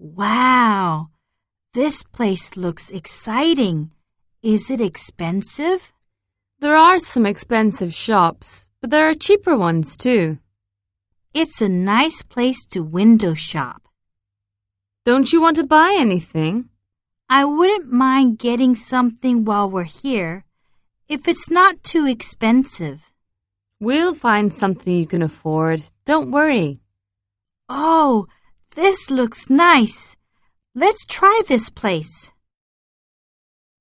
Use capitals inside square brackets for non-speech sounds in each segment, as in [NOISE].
Wow, this place looks exciting. Is it expensive? There are some expensive shops, but there are cheaper ones too. It's a nice place to window shop. Don't you want to buy anything? I wouldn't mind getting something while we're here if it's not too expensive. We'll find something you can afford. Don't worry. Oh, this looks nice. Let's try this place.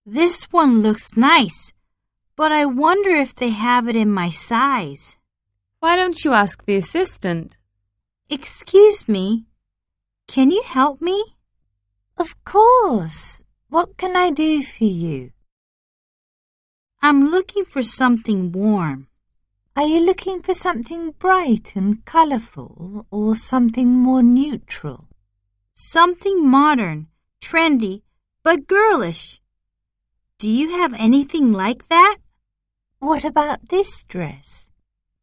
This one looks nice, but I wonder if they have it in my size. Why don't you ask the assistant? Excuse me, can you help me? Of course. What can I do for you? I'm looking for something warm. Are you looking for something bright and colourful or something more neutral? Something modern, trendy, but girlish. Do you have anything like that? What about this dress?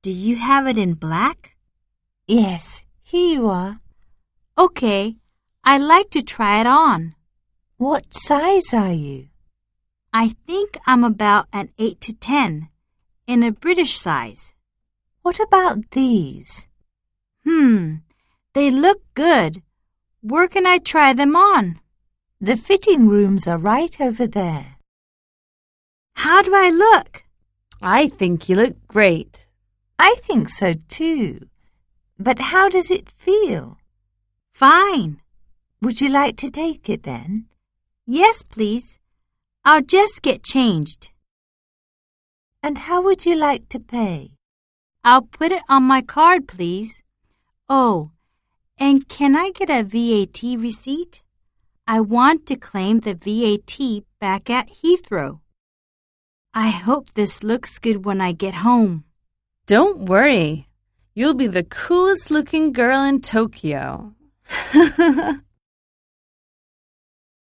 Do you have it in black? Yes, here you are. Okay, I'd like to try it on. What size are you? I think I'm about an 8 to 10, in a British size. What about these? Hmm, they look good. Where can I try them on? The fitting rooms are right over there. How do I look? I think you look great. I think so too. But how does it feel? Fine. Would you like to take it then? Yes, please. I'll just get changed. And how would you like to pay? I'll put it on my card, please. Oh, and can I get a VAT receipt? I want to claim the VAT back at Heathrow. I hope this looks good when I get home. Don't worry. You'll be the coolest looking girl in Tokyo. [LAUGHS]